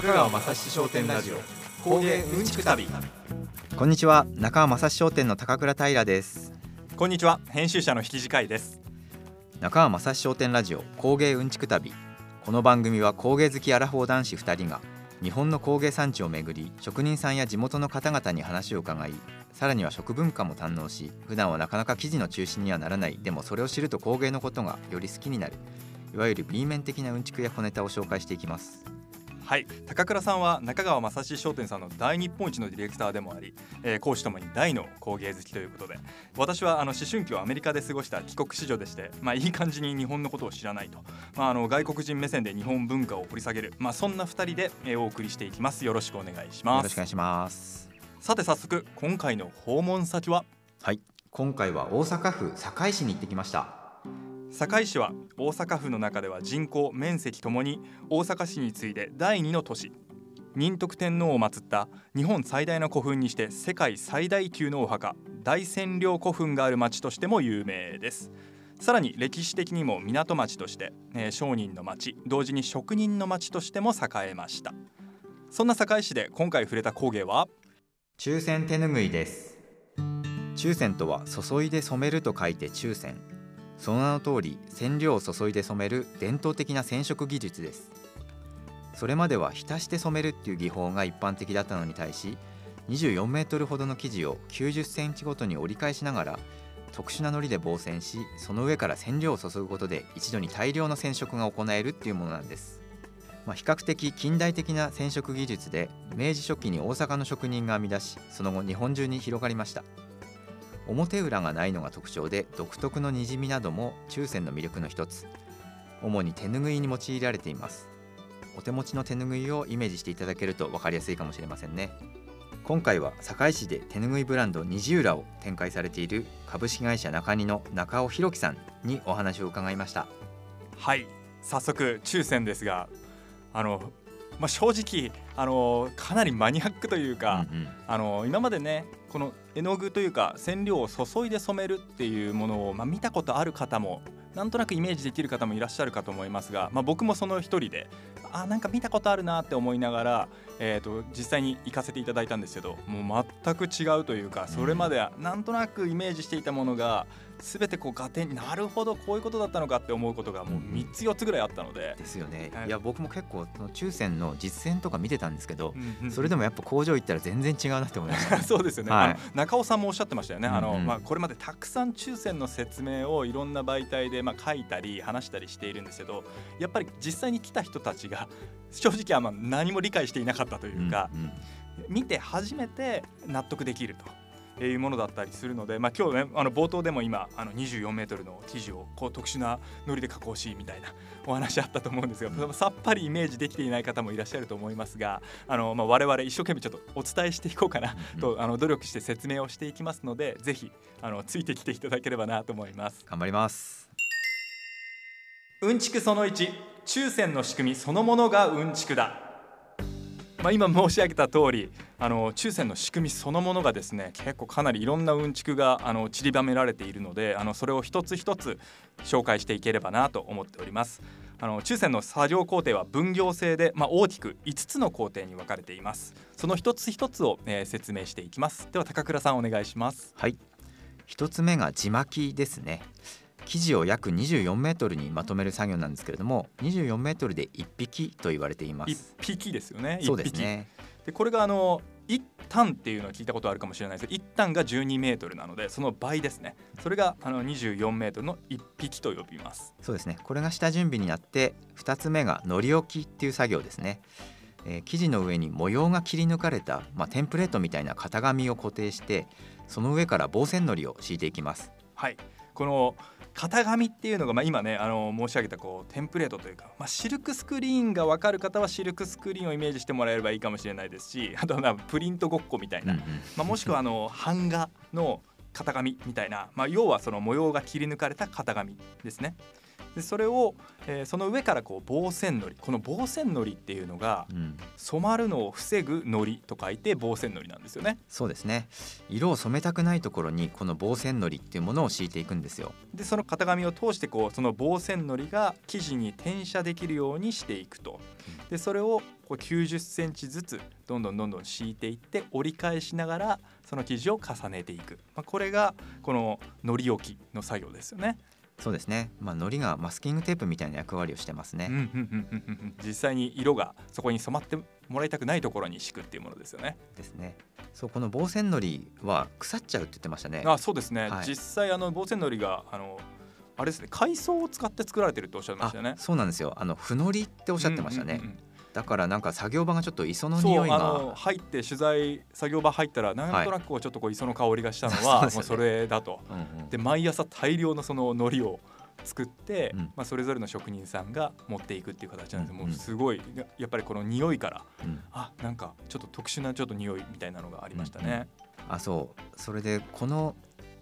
中川雅史商店ラジオ工芸うんちく旅。こんにちは中川雅史商店の高倉平です。こんにちは編集者の引き次回です。中川雅史商店ラジオ工芸うんちく旅。この番組は工芸好きアラフォー男子2人が日本の工芸産地をめぐり職人さんや地元の方々に話を伺いさらには食文化も堪能し普段はなかなか記事の中心にはならないでもそれを知ると工芸のことがより好きになる。いわゆる B 面的なうんちくや小ネタを紹介していきますはい。高倉さんは中川雅史商店さんの大日本一のディレクターでもあり、えー、講師ともに大の工芸好きということで私はあの思春期をアメリカで過ごした帰国子女でしてまあいい感じに日本のことを知らないと、まあ、あの外国人目線で日本文化を掘り下げる、まあ、そんな2人で、えー、お送りしていきます。よろしくお願いします。よろしくお願いします。さて早速今回の訪問先は？はい。今回は大阪府堺市に行ってきました堺市は大阪府の中では人口面積ともに大阪市に次いで第2の都市。仁徳天皇を祀った日本最大の古墳にして世界最大級のお墓大仙陵古墳がある町としても有名です。さらに歴史的にも港町として、えー、商人の町同時に職人の町としても栄えました。そんな堺市で今回触れた工芸は？中線手ぬぐいです。中線とは注いで染めると書いて中線。その名の通り染料を注いで染める伝統的な染色技術です。それまでは浸して染めるっていう技法が一般的だったのに対し24メートルほどの生地を90センチごとに折り返しながら特殊な糊で防染しその上から染料を注ぐことで一度に大量の染色が行えるっていうものなんです、まあ、比較的近代的な染色技術で明治初期に大阪の職人が編み出しその後日本中に広がりました。表裏がないのが特徴で独特のにじみなども中線の魅力の一つ。主に手ぬぐいに用いられています。お手持ちの手ぬぐいをイメージしていただけると分かりやすいかもしれませんね。今回は堺市で手ぬぐいブランド虹浦を展開されている株式会社中荷の中尾弘樹さんにお話を伺いました。はい早速中線ですがあのまあ、正直あのかなりマニアックというか、うんうん、あの今までねこの絵の具というか染料を注いで染めるっていうものを、まあ、見たことある方もなんとなくイメージできる方もいらっしゃるかと思いますが、まあ、僕もその一人であなんか見たことあるなって思いながら、えーと、実際に行かせていただいたんですけどもう全く違うというかそれまではなんとなくイメージしていたものが全てこう合点になるほどこういうことだったのかって思うことがもう3つ4つぐらいあったので、ですよね、い、や僕も結構抽選の実践とか見てたんですけど、それでもやっぱ工場行ったら全然違うなって思いました、そうですよね、はい、中尾さんもおっしゃってましたよね、あのまあ、これまでたくさん抽選の説明をいろんな媒体でまあ書いたり話したりしているんですけどやっぱり実際に来た人たちが正直あ何も理解していなかったというか、うんうん、見て初めて納得できると。いうものだったりするので、まあ、今日ねあの冒頭でも今あの24メートルの生地をこう特殊なのりで加工しみたいな お話あったと思うんですがさっぱりイメージできていない方もいらっしゃると思いますがあの、まあ、我々一生懸命ちょっとお伝えしていこうかなと、あの努力して説明をしていきますのでぜひあのついてきていただければなと思います。頑張ります。うんちくその1抽選の仕組みそのものがうんちくだまあ、今申し上げた通りあの抽選の仕組みそのものがですね結構かなりいろんなうんちくがあの散りばめられているのであのそれを一つ一つ紹介していければなと思っております。あの抽選の作業工程は分業制で、まあ、大きく5つの工程に分かれています。その一つ一つを、えー、説明していきます。では高倉さんお願いします。はい。一つ目が地巻きですね。生地を約24メートルにまとめる作業なんですけれども24メートルで1匹と言われています。1匹ですよねそうですね。でこれがあの1単っていうのを聞いたことあるかもしれないです。けど1単が12メートルなのでその倍ですね。それがあの24メートルの1匹と呼びます。そうですね。これが下準備になって2つ目がのり置きっていう作業ですね。えー、生地の上に模様が切り抜かれた、まあ、テンプレートみたいな型紙を固定してその上から防染のりを敷いていきます。はい。この型紙っていうのが、まあ、今ねあの申し上げたこうテンプレートというか、まあ、シルクスクリーンが分かる方はシルクスクリーンをイメージしてもらえればいいかもしれないですしあとはプリントごっこみたいな、うんうん、まあ、もしくはあの版画の型紙みたいな、まあ、要はその模様が切り抜かれた型紙ですね。でそれを、えー、その上からこう防染のりこの防染のりっていうのが、うん、染まるのを防ぐのりと書いて防染のりなんですよね。そうですね。色を染めたくないところにこの防染のりっていうものを敷いていくんですよ。でその型紙を通してこうその防染のりが生地に転写できるようにしていくと。でそれをこれ90センチずつどんどんどんどん敷いていって折り返しながらその生地を重ねていく、まあ、これがこののり置きの作業ですよね。そうですね。まあ糊がマスキングテープみたいな役割をしてますね。実際に色がそこに染まってもらいたくないところに敷くっていうものですよね。ですね。そうこの防染糊は腐っちゃうって言ってましたね。あそうですね、はい実際あの防染糊があのあれですね海藻を使って作られてるとおっしゃいましたよねあ。そうなんですよ。あの不糊っておっしゃってましたね。うんうんうんだからなんか作業場がちょっと磯のそう匂いあのが入って取材作業場入ったらなんとなくこうちょっとこう磯の香りがしたのはですよね。もうそれだと。うんうん。で毎朝大量のその海苔を作って、うん。まあ、それぞれの職人さんが持っていくっていう形なんです、うんうん。もうすごいややっぱりこの匂いからうん。あなんかちょっと特殊なちょっと匂いみたいなのがありましたね。あそう。それでこの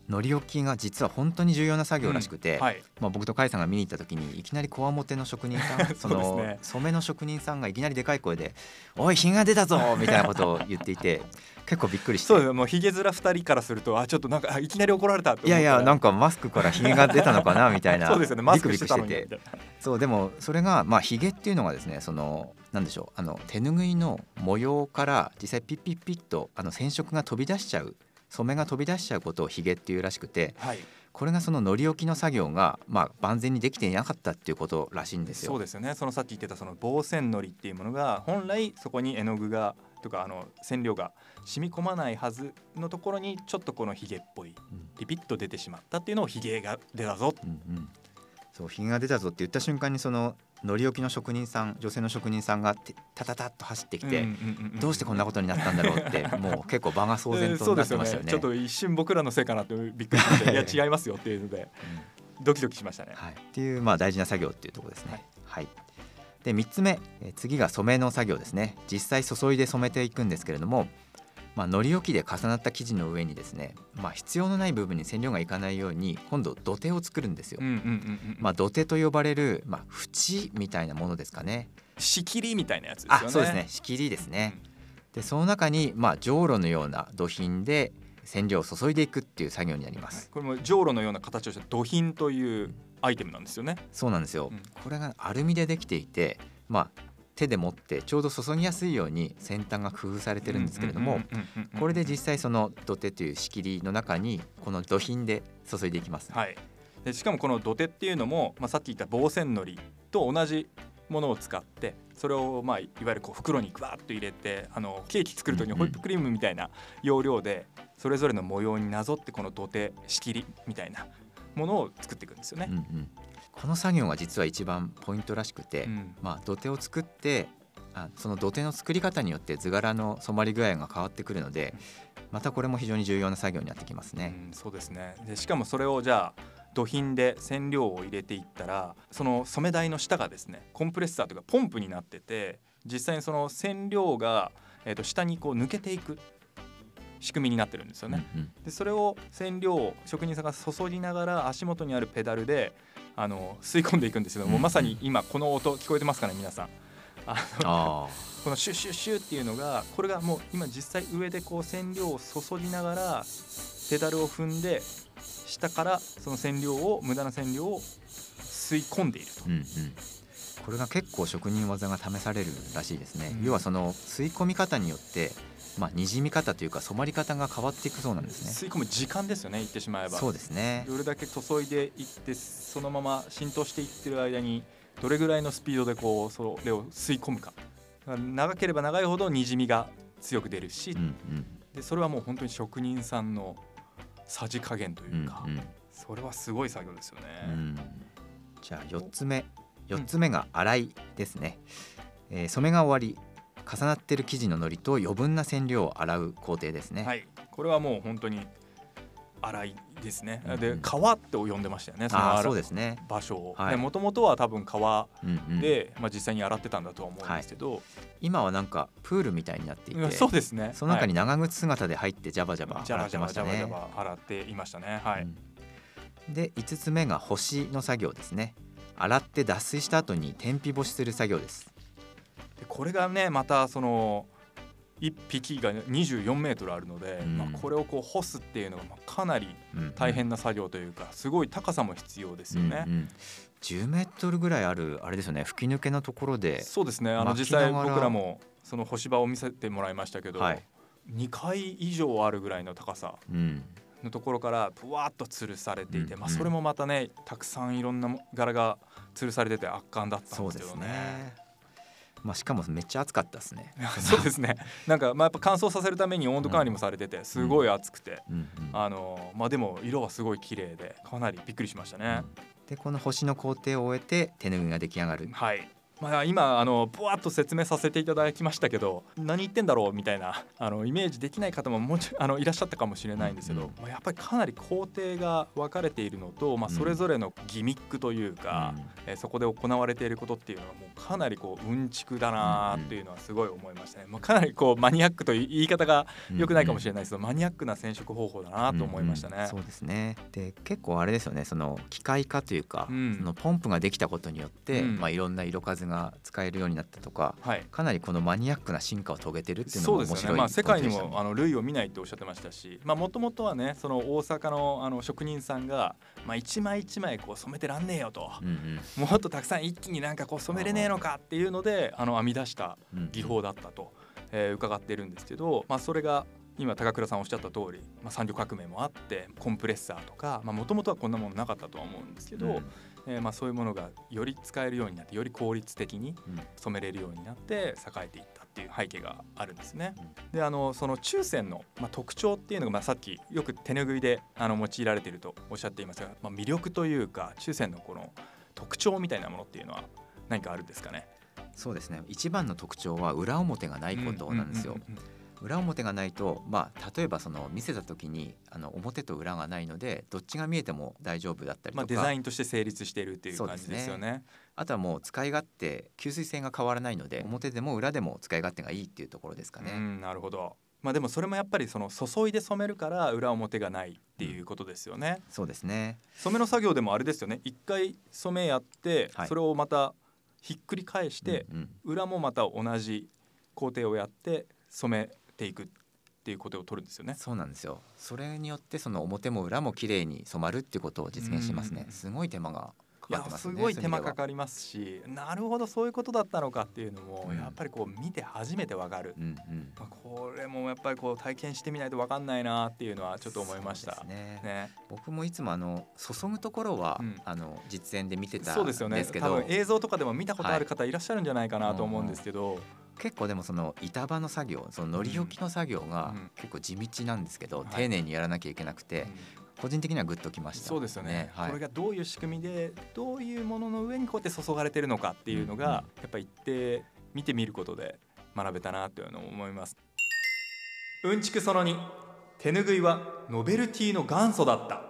糊置きが実は本当に重要な作業らしくて、はい、まあ、僕と甲斐さんが見に行った時にいきなりこわもての職人さん その染めの職人さんがいきなりでかい声で「おい日が出たぞ!」みたいなことを言っていて 結構びっくりして。そうです。もうひげ面二人からするとあちょっとなんかあいきなり怒られたいやいやなんかかマスクからひげが出たのかなみたいな そうですよね。マスクしてて。そうでもそれがまあひげっていうのがですねそのなんでしょうあの手ぬぐいの模様から実際ピッピッピッとあの染色が飛び出しちゃう染めが飛び出しちゃうことをひげっていうらしくてはい。これがその糊置きの作業がまあ万全にできていなかったっていうことらしいんですよ。そうですよね。そのさっき言ってたその防染糊っていうものが本来そこに絵の具がとかあの染料が染み込まないはずのところにちょっとこのヒゲっぽいうん。ピピッと出てしまったっていうのをヒゲが出たぞ。うんうん、そうひげが出たぞって言った瞬間にその糊置きの職人さん女性の職人さんがてタタタッと走ってきて、どうしてこんなことになったんだろうって もう結構場が騒然となってましたよね。ちょっと一瞬僕らのせいかなってびっくりしましたいや違いますよっていうのでドキドキしましたね。はい、っていうまあ大事な作業っていうところですね。はい。はい。で3つ目えー次が染めの作業ですね。実際注いで染めていくんですけれども、まあ、糊置きで重なった生地の上にですね、まあ、必要のない部分に染料がいかないように今度土手を作るんですよ。うんうんうんうんまあ、土手と呼ばれる、まあ、縁みたいなものですかね。仕切りみたいなやつですよねあそうですね仕切りですね。でその中に、まあ、じょうろのような土品で染料を注いでいくっていう作業になりまはいす。これもじょうろのような形をした土品というアイテムなんですよねそうなんですよ、うんこれがアルミでできていて、まあ、手で持ってちょうど注ぎやすいように先端が工夫されてるんですけれども、これで実際その土手という仕切りの中にこの土品で注いでいきます。はい、でしかもこの土手っていうのも、まあ、さっき言った防染糊と同じものを使ってそれを、まあ、いわゆるこう袋にグワッと入れてあのケーキ作る時にホイップクリームみたいな要領でそれぞれの模様になぞってこの土手仕切りみたいなものを作っていくんですよねうん。うんこの作業が実は一番ポイントらしくて、うんまあ、土手を作ってあその土手の作り方によって図柄の染まり具合が変わってくるのでまたこれも非常に重要な作業になってきますね。うん、そうですねでしかもそれをじゃあ土品で染料を入れていったらその染め台の下がですねコンプレッサーというかポンプになってて実際にその染料が、えー、と下にこう抜けていく仕組みになってるんですよね。うんうんでそれを染料を職人さんが注ぎながら足元にあるペダルであの吸い込んでいくんですけども、うんまさに今この音聞こえてますかね皆さん。あ このシュッシュッシュッっていうのがこれがもう今実際上でこう染料を注ぎながらペダルを踏んで下からその染料を無駄な染料を吸い込んでいると。うんうん、これが結構職人技が試されるらしいですね、うん。要はその吸い込み方によってまあ、にじみ方というか染まり方が変わっていくそうなんですね。吸い込む時間ですよね言ってしまえば。そうですね。どれだけ注いでいってそのまま浸透していってる間にどれぐらいのスピードでこうそれを吸い込むか。長ければ長いほどにじみが強く出るし、うんうん。でそれはもう本当に職人さんのさじ加減とういうんか、うん。それはすごい作業ですよね。うん。じゃあ4つ目4つ目が洗いですね、えー染めが終わり重なってる生地の糊と余分な染料を洗う工程ですね、はい、これはもう本当に洗いですね。うんうんで川って呼んでましたよね。そのそうですね場所を。はいもともとは多分川うんうんで、まあ実際に洗ってたんだとは思うんですけど、今はなんかプールみたいになっていてそうですね。その中には長靴姿で入ってジャバジャバ洗ってバジャバジャバジャましたねバ洗っていましたね。はい。うんで5つ目が干しの作業ですね洗って脱水した後に天日干しする作業ですでこれがねまたその1匹が24メートルあるので、うん。まあ、これをこう干すっていうのがまあかなりうん大変な作業というかすごい高さも必要ですよね。うんうん。10メートルぐらいあるあれですよね吹き抜けのところでそうですね。あの巻実際僕らもその干し場を見せてもらいましたけど、はい。2階以上あるぐらいの高さうん。のところからぶわっと吊るされていて、まあ、それもまたねたくさんいろんなも柄が吊るされてて圧巻だったんですけどね。ねまあしかもめっちゃ暑かったですね。そうですね。なんかまあやっぱ乾燥させるために温度管理もされててすごい熱くて、うんうんあのまあでも色はすごい綺麗でかなりびっくりしましたね。でこの星の工程を終えて手ぬぐいが出来上がる。はいまあ、今あのぶわっと説明させていただきましたけど何言ってんだろうみたいなあのイメージできない方ももちあのいらっしゃったかもしれないんですけど、うんまあ、やっぱりかなり工程が分かれているのと、まあ、うん。それぞれのギミックというか、えーそこで行われていることっていうのはもうかなりこううんちくだなっていうのはすごい思いましたね、まあ、かなりこうマニアックという言い方が良くないかもしれないです。けど、マニアックな染色方法だなと思いましたね。うんうんそうですね。で結構あれですよね。その機械化というか、うん。そのポンプができたことによって、うん。まあ、いろんな色数が使えるようになったとかはい。かなりこのマニアックな進化を遂げてるっていうのそうですよね、も面白いまあ、世界にもあの類を見ないっておっしゃってましたしもともとはねその大阪のあの職人さんが、まあ、一枚一枚こう染めてらんねえよと、うんもっとたくさん一気になんかこう染めれねえのかっていうのであの編み出したうんうん技法だったと、えー伺っているんですけど、まあ、それが今高倉さんおっしゃった通り、まあ、産業革命もあってコンプレッサーとかもともとはこんなものなかったとは思うんですけど、うんえーまあ、そういうものがより使えるようになってより効率的にうん。染めれるようになって栄えていったっていう背景があるんですね。うん。であのその中線の、まあ、特徴っていうのが、まあ、さっきよく手拭いであの用いられているとおっしゃっていますが、まあ、魅力というか中線のこの特徴みたいなものっていうのは何かあるんですかね？そうですね。一番の特徴は裏表がないことなんですよ。うんうんうんうん裏表がないと、まあ、例えばその見せた時にあの表と裏がないのでどっちが見えても大丈夫だったりとか、まあ、デザインとして成立しているっていう感じですよね。あとはもう使い勝手吸水性が変わらないので表でも裏でも使い勝手がいいっていうところですかね。うん、なるほど。まあでもそれもやっぱりその注いで染めるから裏表がないっていうことですよね。そうですね染めの作業でもあれですよね。一回染めやって、はいそれをまたひっくり返して、うんうん裏もまた同じ工程をやって染めていくっていうことを取るんですよね。そうなんですよ。それによってその表も裏も綺麗に染まるっていうことを実現しますね。うん。すごい手間がかかすねすごい手間かるかりますしなるほどそういうことだったのかっていうのも、うん。やっぱりこう見て初めてわかる、うんうん。まあ、これもやっぱりこう体験してみないとわかんないなっていうのはちょっと思いました。そうですね。ね、僕もいつもあの注ぐところは、うん。あの実演で見てたそうんですよねですけど多分映像とかでも見たことある方いらっしゃるんじゃないかなと思うんですけど、結構でもその板場の作業そののり置きの作業がうん。結構地道なんですけど、はい。丁寧にやらなきゃいけなくて、個人的にはグッときました。そうですよね。はい、これがどういう仕組みでどういうものの上にこうやって注がれてるのかっていうのが、うん。やっぱり一定見てみることで学べたなというのを思います。うんちくその2手ぬぐいはノベルティの元祖だった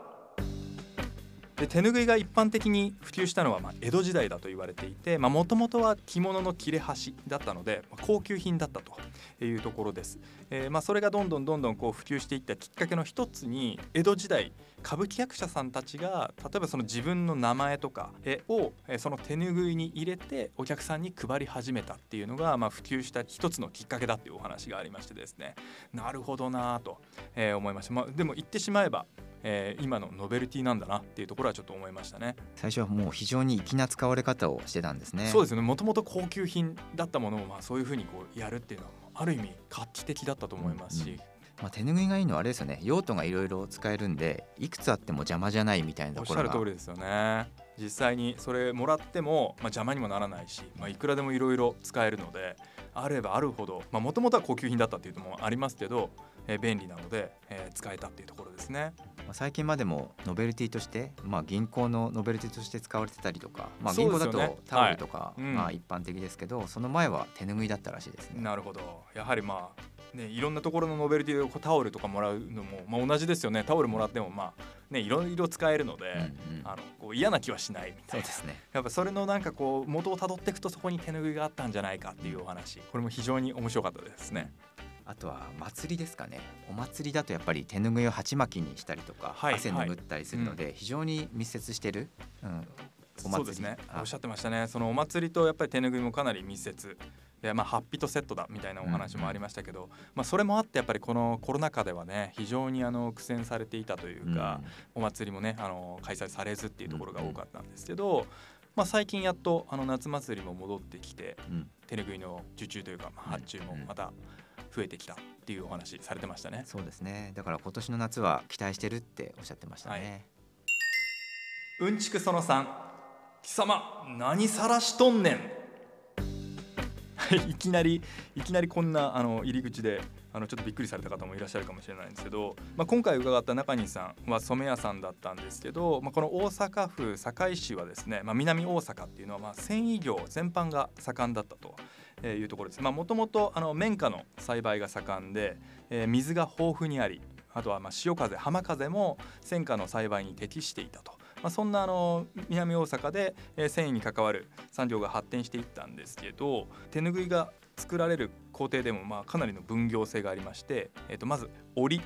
で手ぬぐいが一般的に普及したのはま江戸時代だと言われていてもともとは着物の切れ端だったので高級品だったというところです、えーまあ、それがどんどんどんどんこう普及していったきっかけの一つに江戸時代歌舞伎役者さんたちが例えばその自分の名前とかえをえーその手ぬぐいに入れてお客さんに配り始めたっていうのがまあ普及した一つのきっかけだっていうお話がありましてですね。なるほどなぁと、えー思いました、まあ、でも言ってしまえば、えー今のノベルティなんだなっていうところはちょっと思いましたね。最初はもう非常に粋な使われ方をしてたんですね。そうですよね。もともと高級品だったものをまあそういうふうにこうやるっていうのはある意味画期的だったと思いますし、うんまあ、手ぬぐいがいいのはあれですよね。用途がいろいろ使えるんでいくつあっても邪魔じゃないみたいなおっしところが。ゃる通りですよね。実際にそれもらっても、まあ、邪魔にもならないし、まあ、いくらでもいろいろ使えるのであればあるほどもともとは高級品だったっていうのもありますけど、えー便利なので、えー使えたっていうところですね。まあ最近までもノベルティとして、まあ、銀行のノベルティとして使われてたりとか、まあ、銀行だとタオルとか、はい。うん。まあ、一般的ですけど、その前は手ぬぐいだったらしいですね。なるほどやはりまあねいろんなところのノベルティでタオルとかもらうのも、まあ、同じですよね。タオルもらってもまあねいろいろ使えるので、うんうんあのこう嫌な気はしないみたいうな。そですね。やっぱそれのなんかこう元をたどっていくとそこに手ぬぐいがあったんじゃないかっていうお話。これも非常に面白かったですね。あとは祭りですかね。お祭りだとやっぱり手ぬぐいを鉢巻きにしたりとか、はい汗拭ったりするので、非常に密接してる、うん、お祭り。そうですね。あ。おっしゃってましたね。そのお祭りとやっぱり手ぬぐいもかなり密接で、まあ、ハッピーとセットだみたいなお話もありましたけど、まあ、それもあってやっぱりこのコロナ禍ではね非常にあの苦戦されていたというか、お祭りもねあの開催されずっていうところが多かったんですけど、まあ、最近やっとあの夏祭りも戻ってきて、手ぬぐいの受注というか、まあ、発注もまた増えてきたっていうお話されてましたね。そうですね。だから今年の夏は期待してるっておっしゃってましたね。はい、うんちくその3貴様何さらしとんねん いきなりいきなりこんなあの入り口であのちょっとびっくりされた方もいらっしゃるかもしれないんですけど、まあ、今回伺った中西さんは染屋さんだったんですけど、まあ、この大阪府堺市はですね、まあ、南大阪っていうのはまあ繊維業全般が盛んだったと。いうところです。もともと綿花の栽培が盛んで、えー、水が豊富にありあとはまあ潮風浜風も戦火の栽培に適していたとまあ、そんなあの南大阪で、えー、繊維に関わる産業が発展していったんですけど手ぬぐいが作られる工程でもまあかなりの分業制がありまして、えー、とまず織り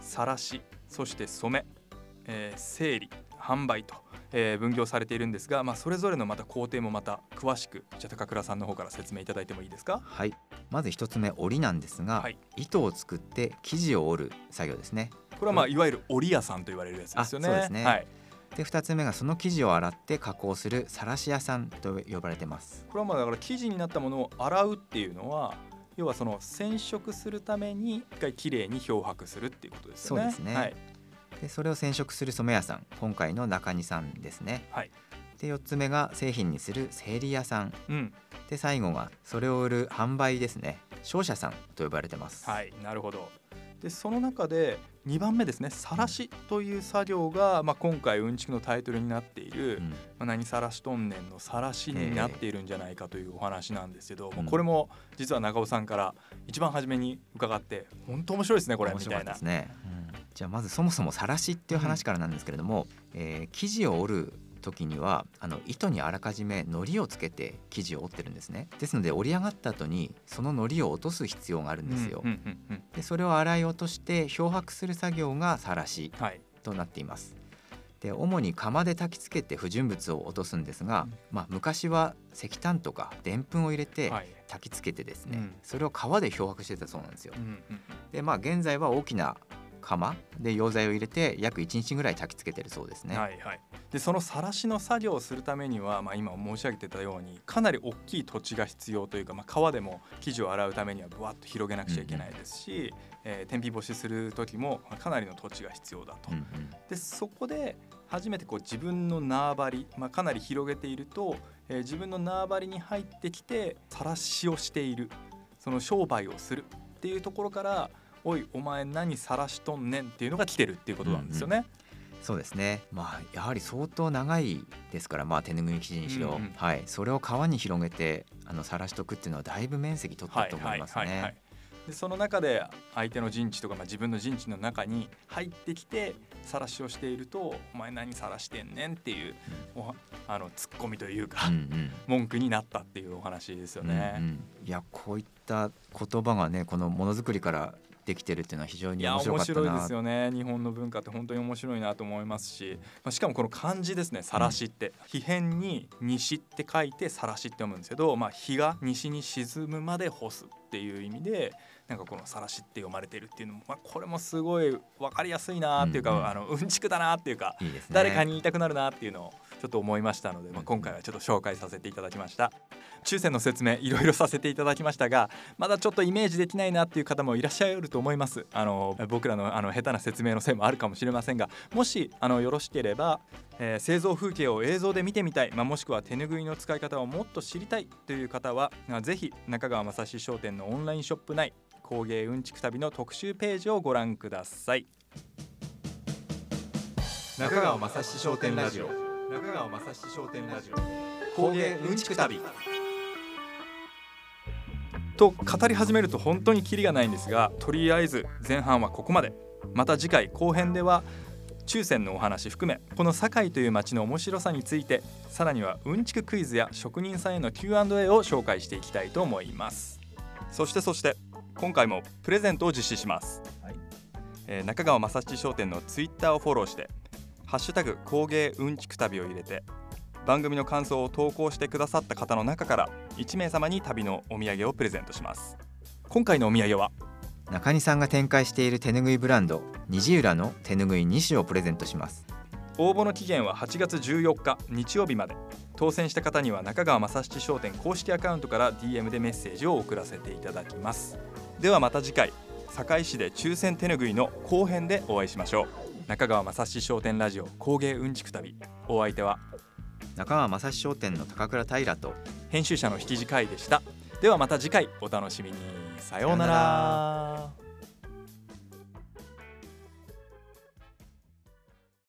さらしそして染め、えー、整理販売と、えー、分業されているんですが、まあ、それぞれのまた工程もまた詳しくじゃ高倉さんの方から説明いただいてもいいですか？はい。まず一つ目織りなんですが、はい、糸を作って生地を織る作業ですね。これはまあいわゆる織屋さんと言われるやつですよね。そうですね、はいで2つ目がその生地を洗って加工するさらし屋さんと呼ばれてます。これはまあだから生地になったものを洗うっていうのは要はその染色するために一回きれいに漂白するっていうことですよね。そうですね、はい、でそれを染色する染屋さん今回の中西さんですね、はい、で4つ目が製品にする整理屋さん、うん、で最後がそれを売る販売ですね。商社さんと呼ばれてます。はいなるほどでその中で2番目ですね「さらし」という作業が、まあ、今回うんちくのタイトルになっている「うん、まあ、何さらしとんねん」の「さらし」になっているんじゃないかというお話なんですけど、えー、これも実は長尾さんから一番初めに伺って本当面白いですねこれみたいな。ねうん、じゃあまずそもそもさらしっていう話からなんですけれども、うん、えー、生地を織る時にはあの糸にあらかじめ糊をつけて生地を折ってるんですね。ですので織り上がった後にその糊を落とす必要があるんですよ、でそれを洗い落として漂白する作業がさらしとなっています、で主に釜で焚きつけて不純物を落とすんですが、うん、まあ、昔は石炭とかでんぷんを入れて焚きつけてですね、はいそれを川で漂白してたそうなんですよ。うんうん、でまあ現在は大きな釜で溶剤を入れて約1日ぐらい焚きつけてるそうですね。はいはい、でそのさらしの作業をするためには、まあ、今申し上げてたようにかなり大きい土地が必要というか、まあ、川でも生地を洗うためにはぶわっと広げなくちゃいけないですし、うんうん、えー、天日干しする時もかなりの土地が必要だと。うんうん、でそこで初めてこう自分の縄張り、まあ、かなり広げていると、えー、自分の縄張りに入ってきてさらしをしているその商売をするっていうところからおいお前何晒しとんねんっていうのが来てるっていうことなんですよね。うんうん。そうですね、まあ、やはり相当長いですから、まあ、手ぬぐい生地にしろ、うんうん、はい、それを皮に広げてあの晒しとくっていうのはだいぶ面積取ったと思いますね。でその中で相手の陣地とか、まあ、自分の陣地の中に入ってきて晒しをしていると「お前何晒してんねん」っていう、うん、あのツッコミというか、うんうん、文句になったっていうお話ですよね。うんうん、いやこういった言葉がねこのものづくりからできてるっていうのは非常に面白かったな。面白いですよね。日本の文化って本当に面白いなと思いますし、まあ、しかもこの漢字ですね「さらし」って、うん、皮辺に「西」って書いて「さらし」って読むんですけど、まあ、日が西に沈むまで干すっていう意味でなんかこの「さらし」って読まれてるっていうのも、まあ、これもすごい分かりやすいなっていうか、うんうん、あのうんちくだなっていうか、ね、誰かに言いたくなるなっていうのをちょっと思いましたので、まあ、今回はちょっと紹介させていただきました。抽選の説明いろいろさせていただきましたがまだちょっとイメージできないなっていう方もいらっしゃると思います。あの僕らのあの下手な説明のせいもあるかもしれませんがもしあのよろしければ、えー、製造風景を映像で見てみたい、まあ、もしくは手ぬぐいの使い方をもっと知りたいという方はぜひ中川正史商店のオンラインショップ内工芸うんちく旅の特集ページをご覧ください。中川正史商店ラジオ中川正史商店ラジオ。工芸うんちく旅。と語り始めると本当にキリがないんですがとりあえず前半はここまで。また次回後編では中線のお話含めこの堺という街の面白さについてさらにはうんちくクイズや職人さんへの Q&A を紹介していきたいと思います。そしてそして今回もプレゼントを実施します、はい。えー、中川正七商店のツイッターをフォローしてハッシュタグ工芸うんちく旅を入れて番組の感想を投稿してくださった方の中から1名様に旅のお土産をプレゼントします。今回のお土産は中西さんが展開している手ぬぐいブランド虹浦の手ぬぐい2種をプレゼントします。応募の期限は8月14日日曜日まで。当選した方には中川正七商店公式アカウントから DM でメッセージを送らせていただきます。ではまた次回堺市で抽選手拭いの後編でお会いしましょう中川正七商店ラジオ工芸うんちく旅。お相手は中川正史商店の高倉平と編集者の引地海でした。ではまた次回お楽しみに。さようなら